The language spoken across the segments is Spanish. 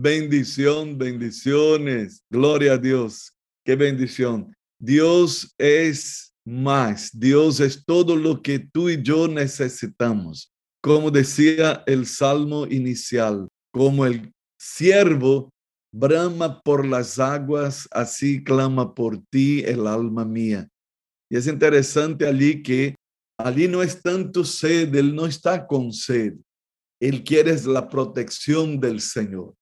Bendición, bendiciones. Gloria a Dios. Qué bendición. Dios es más. Dios es todo lo que tú y yo necesitamos. Como decía el salmo inicial, como el siervo brama por las aguas, así clama por ti el alma mía. Y es interesante allí que allí no es tanto sed, él no está con sed. Él quiere la protección del Señor.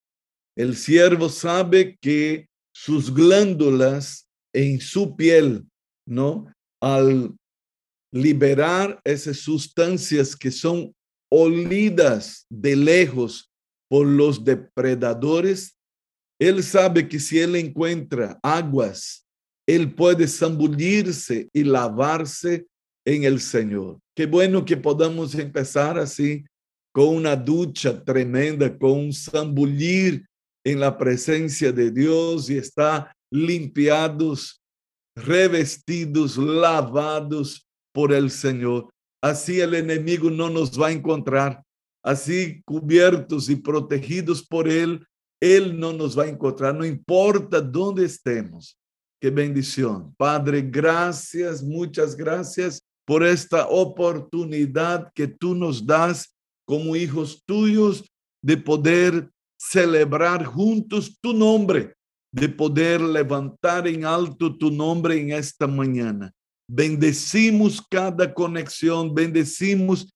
El siervo sabe que sus glándulas en su piel, ¿no? Al liberar esas sustancias que son olidas de lejos por los depredadores, él sabe que si él encuentra aguas, él puede zambullirse y lavarse en el Señor. Qué bueno que podamos empezar así, con una ducha tremenda, con un zambullir en la presencia de Dios y está limpiados, revestidos, lavados por el Señor. Así el enemigo no nos va a encontrar. Así cubiertos y protegidos por Él, Él no nos va a encontrar, no importa dónde estemos. Qué bendición. Padre, gracias, muchas gracias por esta oportunidad que tú nos das como hijos tuyos de poder celebrar juntos tu nombre, de poder levantar en alto tu nombre en esta mañana. Bendecimos cada conexión, bendecimos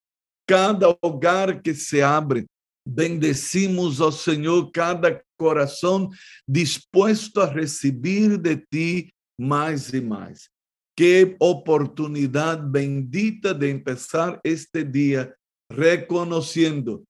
cada hogar que se abre. Bendecimos, oh Señor, cada corazón dispuesto a recibir de ti más y más. Qué oportunidad bendita de empezar este día reconociendo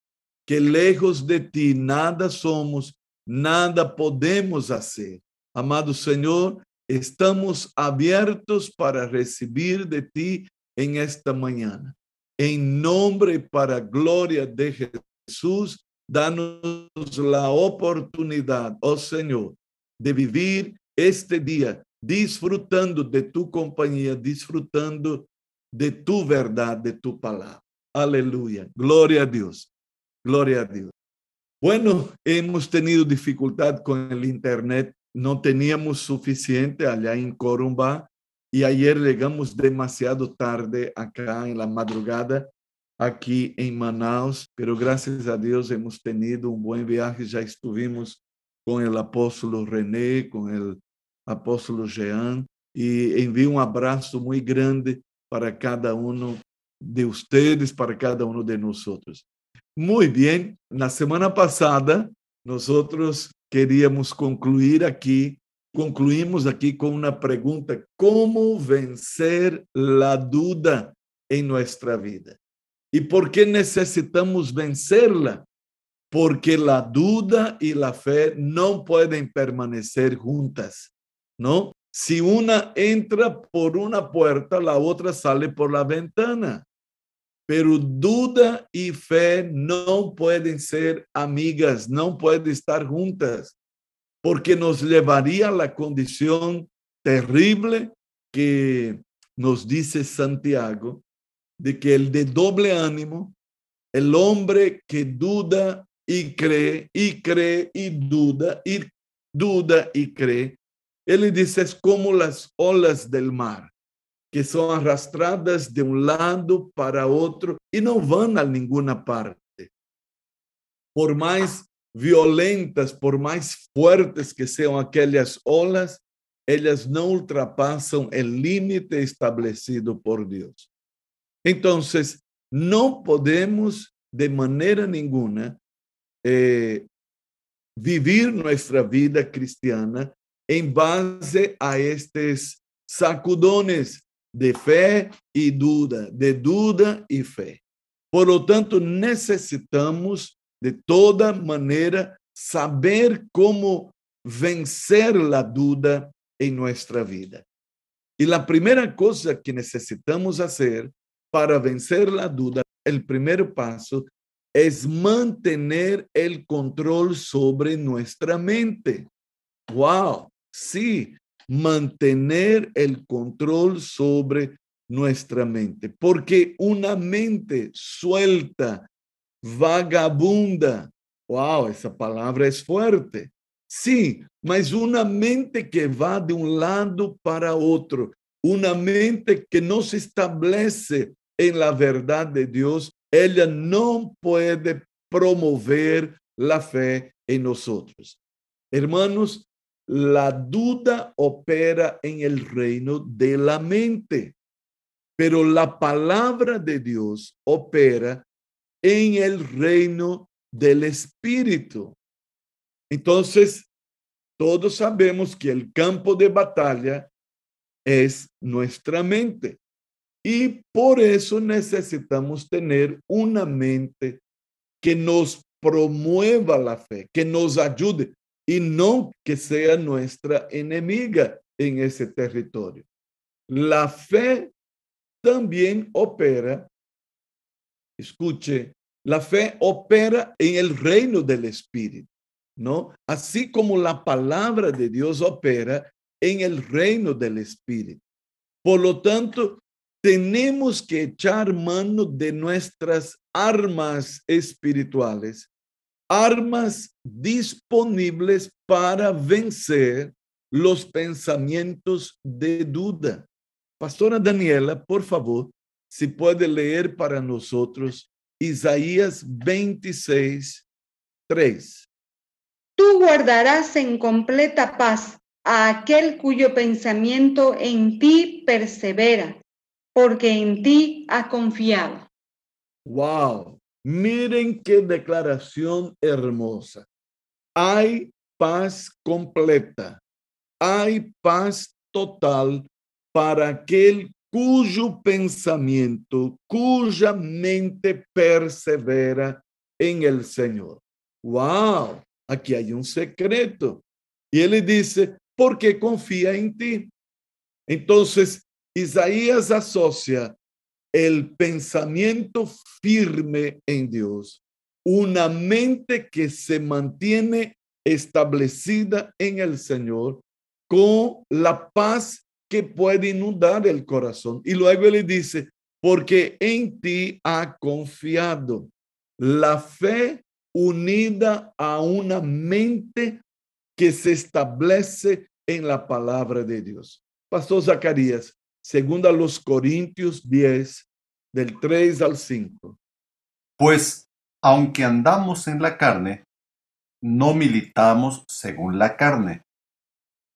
que lejos de ti nada somos, nada podemos hacer. Amado Señor, estamos abiertos para recibir de ti en esta mañana. En nombre para gloria de Jesús, danos la oportunidad, oh Señor, de vivir este día disfrutando de tu compañía, disfrutando de tu verdad, de tu palabra. Aleluya. Gloria a Dios. Gloria a Dios. Bueno, hemos tenido dificultad con el Internet. No teníamos suficiente allá en Corumbá y ayer llegamos demasiado tarde acá en la madrugada, aquí en Manaus, pero gracias a Dios hemos tenido un buen viaje. Ya estuvimos con el apóstolo René, con el apóstolo Jean y envío un abrazo muy grande para cada uno de ustedes, para cada uno de nosotros. Muy bien, la semana pasada nosotros queríamos concluir aquí, concluimos aquí con una pregunta, ¿cómo vencer la duda en nuestra vida? ¿Y por qué necesitamos vencerla? Porque la duda y la fe no pueden permanecer juntas, ¿no? Si una entra por una puerta, la otra sale por la ventana. Pero duda y fe no pueden ser amigas, no pueden estar juntas, porque nos llevaría a la condición terrible que nos dice Santiago, de que el de doble ánimo, el hombre que duda y cree, y cree y duda, y duda y cree, él dice es como las olas del mar que son arrastradas de un lado para otro y no van a ninguna parte. Por más violentas, por más fuertes que sean aquellas olas, ellas no ultrapasan el límite establecido por Dios. Entonces, no podemos de manera ninguna eh, vivir nuestra vida cristiana en base a estos sacudones de fé e duda, de duda e fé. Por lo tanto, necessitamos de toda maneira saber como vencer a duda em nossa vida. E a primeira coisa que necessitamos fazer para vencer a duda, o primeiro passo é manter o controle sobre nossa mente. Wow, sim, mantener el control sobre nuestra mente, porque una mente suelta, vagabunda, Uau, essa palavra é forte. Sim, mas uma mente que vá de um lado para outro, uma mente que não se estabelece em la verdade de Deus, ela não pode promover a fé em nós. Hermanos, la duda opera en el reino de la mente, pero la palabra de Dios opera en el reino del espíritu. Entonces, todos sabemos que el campo de batalla es nuestra mente. Y por eso necesitamos tener una mente que nos promueva la fe, que nos ayude y no que sea nuestra enemiga en ese territorio. La fe también opera, escuche, la fe opera en el reino del Espíritu, ¿no? Así como la palabra de Dios opera en el reino del Espíritu. Por lo tanto, tenemos que echar mano de nuestras armas espirituales armas disponibles para vencer los pensamientos de duda. Pastora Daniela, por favor, si puede leer para nosotros Isaías 26, 3. Tú guardarás en completa paz a aquel cuyo pensamiento en ti persevera, porque en ti ha confiado. Wow, Miren qué declaración hermosa. Hay paz completa, hay paz total para aquel cuyo pensamiento, cuya mente persevera en el Señor. ¡Wow! Aquí hay un secreto. Y él dice, porque confía en ti. Entonces, Isaías asocia el pensamiento firme en Dios, una mente que se mantiene establecida en el Señor con la paz que puede inundar el corazón. Y luego él dice, porque en ti ha confiado la fe unida a una mente que se establece en la palabra de Dios. Pastor Zacarías, segundo a los Corintios 10, del 3 al 5. Pues, aunque andamos en la carne, no militamos según la carne,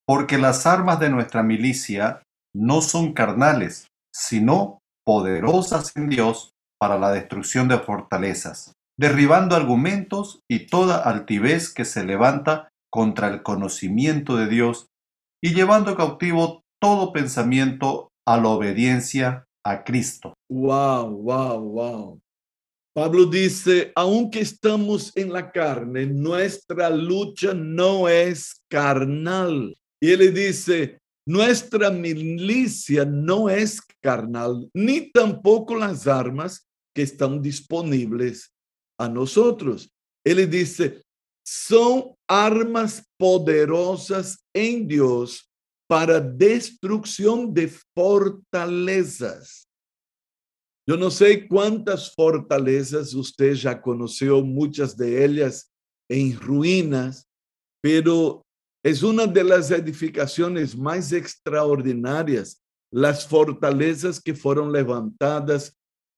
porque las armas de nuestra milicia no son carnales, sino poderosas en Dios para la destrucción de fortalezas, derribando argumentos y toda altivez que se levanta contra el conocimiento de Dios y llevando cautivo todo pensamiento a la obediencia a Cristo. Wow, wow, wow. Pablo dice, aunque estamos en la carne, nuestra lucha no es carnal. Y él dice, nuestra milicia no es carnal, ni tampoco las armas que están disponibles a nosotros. Él dice, son armas poderosas en Dios para destrucción de fortalezas. Yo no sé cuántas fortalezas usted ya conoció, muchas de ellas en ruinas, pero es una de las edificaciones más extraordinarias, las fortalezas que fueron levantadas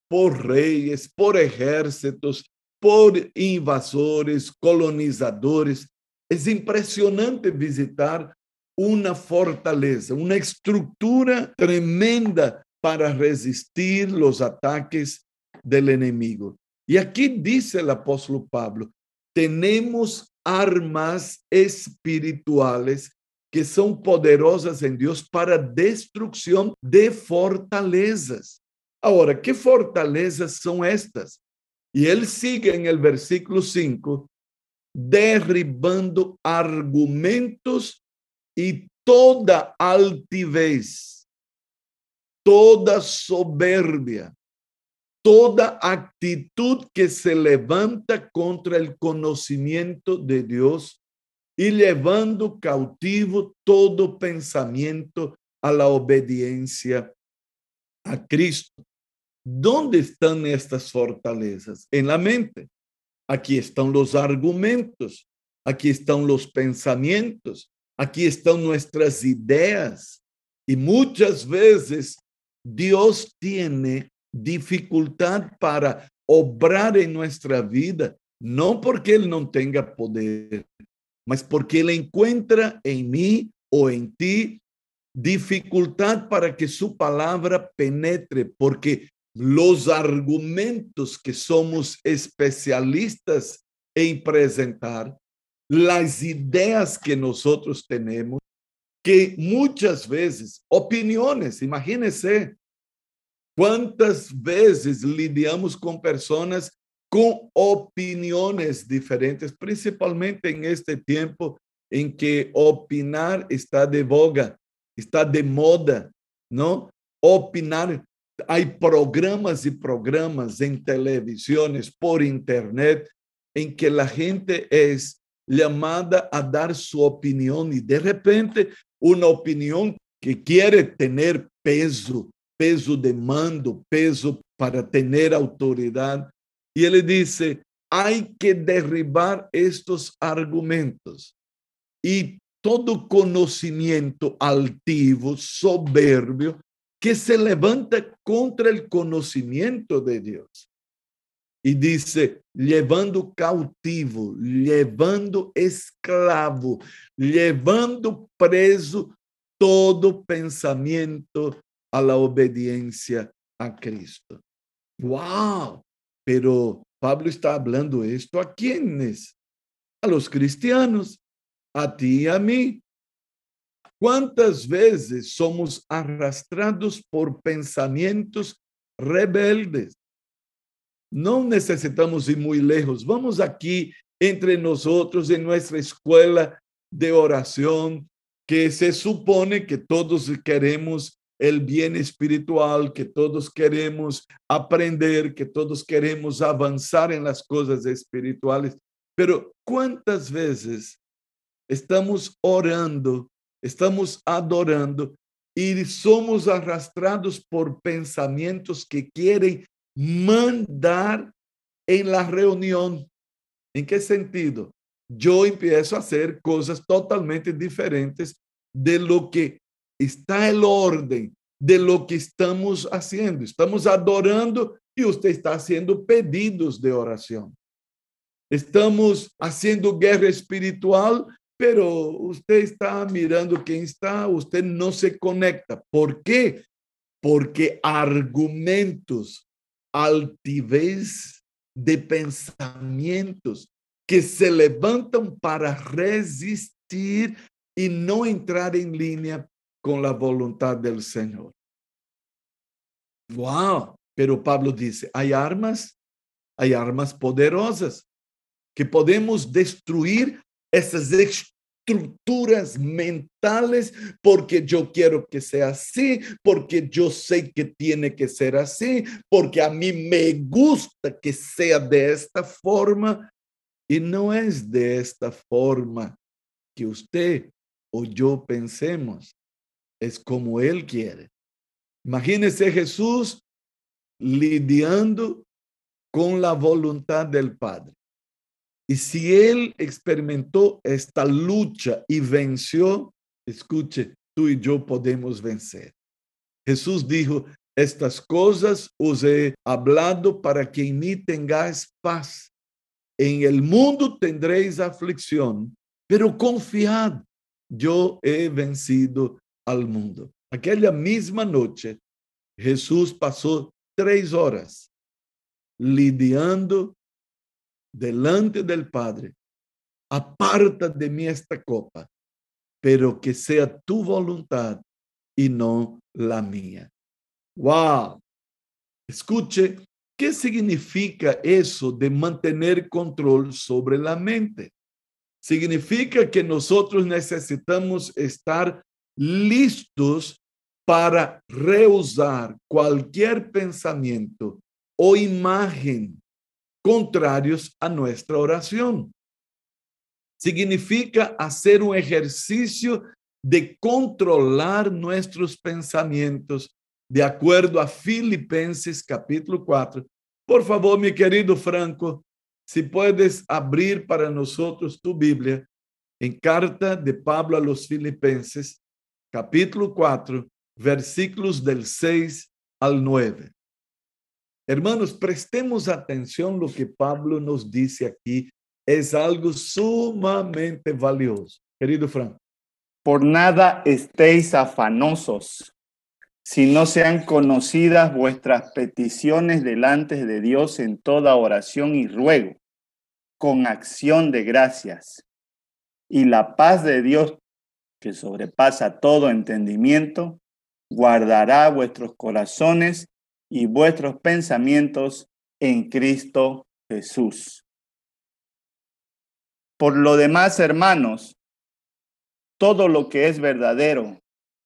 por reyes, por ejércitos, por invasores, colonizadores. Es impresionante visitar una fortaleza, una estructura tremenda para resistir los ataques del enemigo. Y aquí dice el apóstol Pablo, tenemos armas espirituales que son poderosas en Dios para destrucción de fortalezas. Ahora, ¿qué fortalezas son estas? Y él sigue en el versículo 5, derribando argumentos y toda altivez, toda soberbia, toda actitud que se levanta contra el conocimiento de Dios y llevando cautivo todo pensamiento a la obediencia a Cristo. ¿Dónde están estas fortalezas? En la mente. Aqui estão os argumentos, aqui estão os pensamentos, aqui estão nossas ideias. E muitas vezes Deus tem dificuldade para obrar em nossa vida, não porque Ele não tenha poder, mas porque Ele encontra em mim ou em ti dificuldade para que sua palavra penetre, porque os argumentos que somos especialistas em apresentar, as ideias que nós temos, que muitas vezes, opiniões, imagínense, quantas vezes lidamos com pessoas com opiniões diferentes, principalmente em este tempo em que opinar está de voga, está de moda, não? Opinar, há programas e programas em televisões, por internet, em que a gente é chamada a dar sua opinião e de repente uma opinião que quer ter peso, peso de mando, peso para ter autoridade. E ele disse: há que derribar estes argumentos e todo conhecimento altivo, soberbio, que se levanta contra o conhecimento de Deus. E disse: levando cautivo, levando escravo, levando preso todo pensamento la obediência a Cristo. Uau! Pero Pablo está falando esto a quienes? A los cristianos a ti e a mim. Quantas vezes somos arrastrados por pensamentos rebeldes? Não necessitamos ir muito lejos. Vamos aqui entre nós outros em nossa escola de oração, que se supone que todos queremos el bien espiritual, que todos queremos aprender, que todos queremos avançar em las coisas espirituales. Pero quantas vezes estamos orando, estamos adorando e somos arrastrados por pensamentos que querem mandar em la reunião. Em que sentido? Eu empiezo a hacer coisas totalmente diferentes de lo que está el orden de lo que estamos haciendo. Estamos adorando e você está haciendo pedidos de oração. Estamos haciendo guerra espiritual pero usted está mirando quién está, usted no se conecta. ¿Por qué? Porque argumentos, altivez de pensamientos que se levantan para resistir y no entrar en línea con la voluntad del Señor. Wow, pero Pablo dice, hay armas, hay armas poderosas que podemos destruir essas estruturas mentales, porque eu quero que seja assim, porque eu sei que tem que ser assim, porque a mim me gusta que seja desta forma, e não é desta forma que você ou eu pensemos, é como Ele quer. Imagine-se Jesus lidiando com a vontade do Padre. Y si él experimentó esta lucha y venció, escuche, tú y yo podemos vencer. Jesús dijo, estas cosas os he hablado para que en mí tengáis paz. En el mundo tendréis aflicción, pero confiad, yo he vencido al mundo. Aquella misma noche, Jesús pasó tres horas lidiando delante del Padre, aparta de mí esta copa, pero que sea tu voluntad y no la mía. Wow. Escuche, ¿qué significa eso de mantener control sobre la mente? Significa que nosotros necesitamos estar listos para reusar cualquier pensamiento o imagen contrarios a nuestra oración. Significa hacer un ejercicio de controlar nuestros pensamientos de acuerdo a Filipenses capítulo 4. Por favor, mi querido Franco, Si puedes abrir para nosotros tu Biblia en carta de Pablo a los Filipenses, capítulo 4, versículos del 6 al 9. Hermanos, prestemos atención lo que Pablo nos dice aquí. Es algo sumamente valioso. Querido Frank. Por nada estéis afanosos, si no sean conocidas vuestras peticiones delante de Dios en toda oración y ruego, con acción de gracias. Y la paz de Dios, que sobrepasa todo entendimiento, guardará vuestros corazones y vuestros pensamientos en Cristo Jesús. Por lo demás, hermanos, todo lo que es verdadero,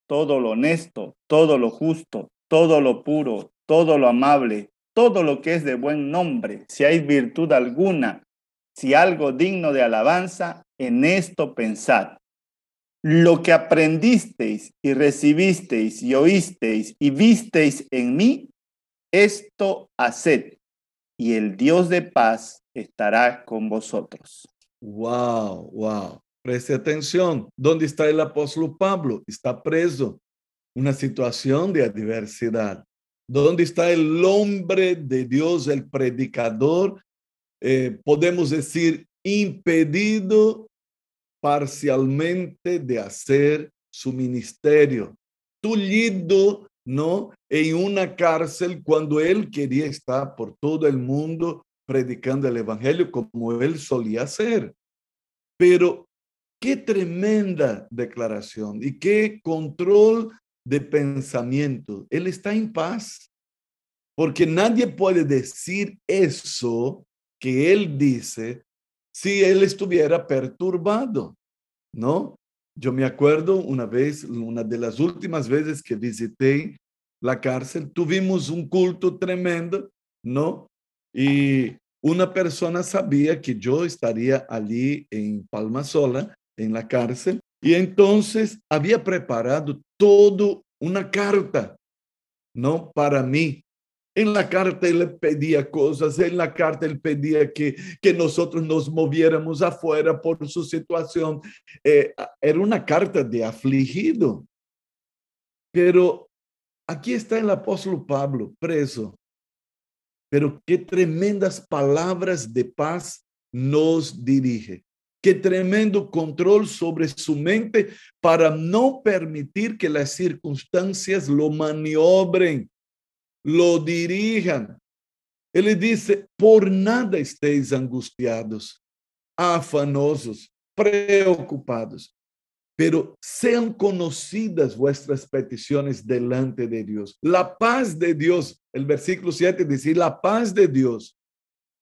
todo lo honesto, todo lo justo, todo lo puro, todo lo amable, todo lo que es de buen nombre, si hay virtud alguna, si algo digno de alabanza, en esto pensad. Lo que aprendisteis y recibisteis y oísteis y visteis en mí, esto haced, y el Dios de paz estará con vosotros. Wow, wow. Preste atención. ¿Dónde está el apóstol Pablo? Está preso. Una situación de adversidad. ¿Dónde está el hombre de Dios, el predicador? Eh, podemos decir, impedido parcialmente de hacer su ministerio. Tullido, ¿no? En una cárcel cuando él quería estar por todo el mundo predicando el evangelio como él solía hacer. Pero qué tremenda declaración y qué control de pensamiento. Él está en paz. Porque nadie puede decir eso que él dice si él estuviera perturbado, ¿no? Yo me acuerdo una vez, una de las últimas veces que visité la cárcel, tuvimos un culto tremendo, ¿no? Y una persona sabía que yo estaría allí en Palma Sola, en la cárcel, y entonces había preparado todo una carta, ¿no? Para mí, en la carta él pedía cosas, en la carta él pedía que, que nosotros nos moviéramos afuera por su situación. Eh, era una carta de afligido. Pero aquí está el apóstol Pablo preso. Pero qué tremendas palabras de paz nos dirige. Qué tremendo control sobre su mente para no permitir que las circunstancias lo maniobren lo dirijan. Ele disse: por nada estéis angustiados, afanosos, preocupados, pero sean conocidas vuestras peticiones delante de Dios. La paz de Dios, el versículo 7 dice, la paz de Dios,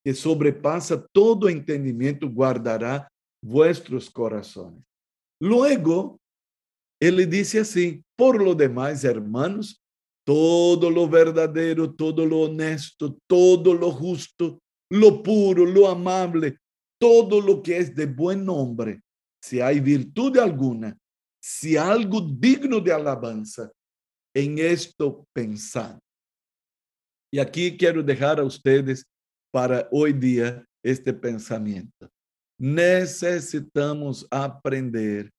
que sobrepasa todo entendimiento, guardará vuestros corazones. Luego, ele disse assim: por lo demás, hermanos, todo lo verdadero, todo lo honesto, todo lo justo, lo puro, lo amable, todo lo que es de buen nombre, si hay virtud alguna, si algo digno de alabanza, en esto pensad. Y aquí quiero dejar a ustedes para hoy día este pensamiento. Necesitamos aprender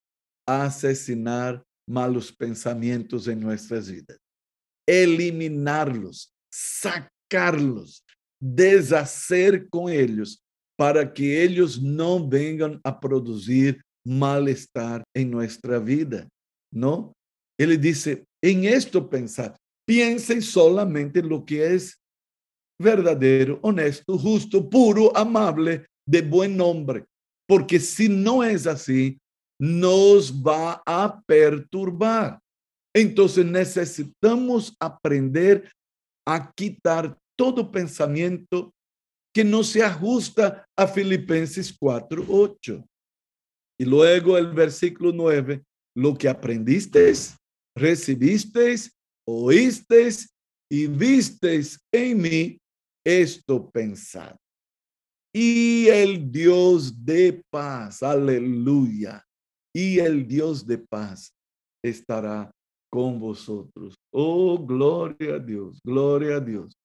a asesinar malos pensamientos en nuestras vidas eliminarlos, sacarlos, deshacer con ellos para que ellos no vengan a producir malestar en nuestra vida, ¿no? Él dice, en esto pensar, piensen solamente lo que es verdadero, honesto, justo, puro, amable, de buen nombre, porque si no es así, nos va a perturbar. Entonces necesitamos aprender a quitar todo pensamiento que no se ajusta a Filipenses 4, 8. Y luego el versículo 9, lo que aprendisteis, recibisteis, oísteis y visteis en mí, esto pensad. Y el Dios de paz, aleluya, y el Dios de paz estará con vosotros. Oh, gloria a Dios, gloria a Dios.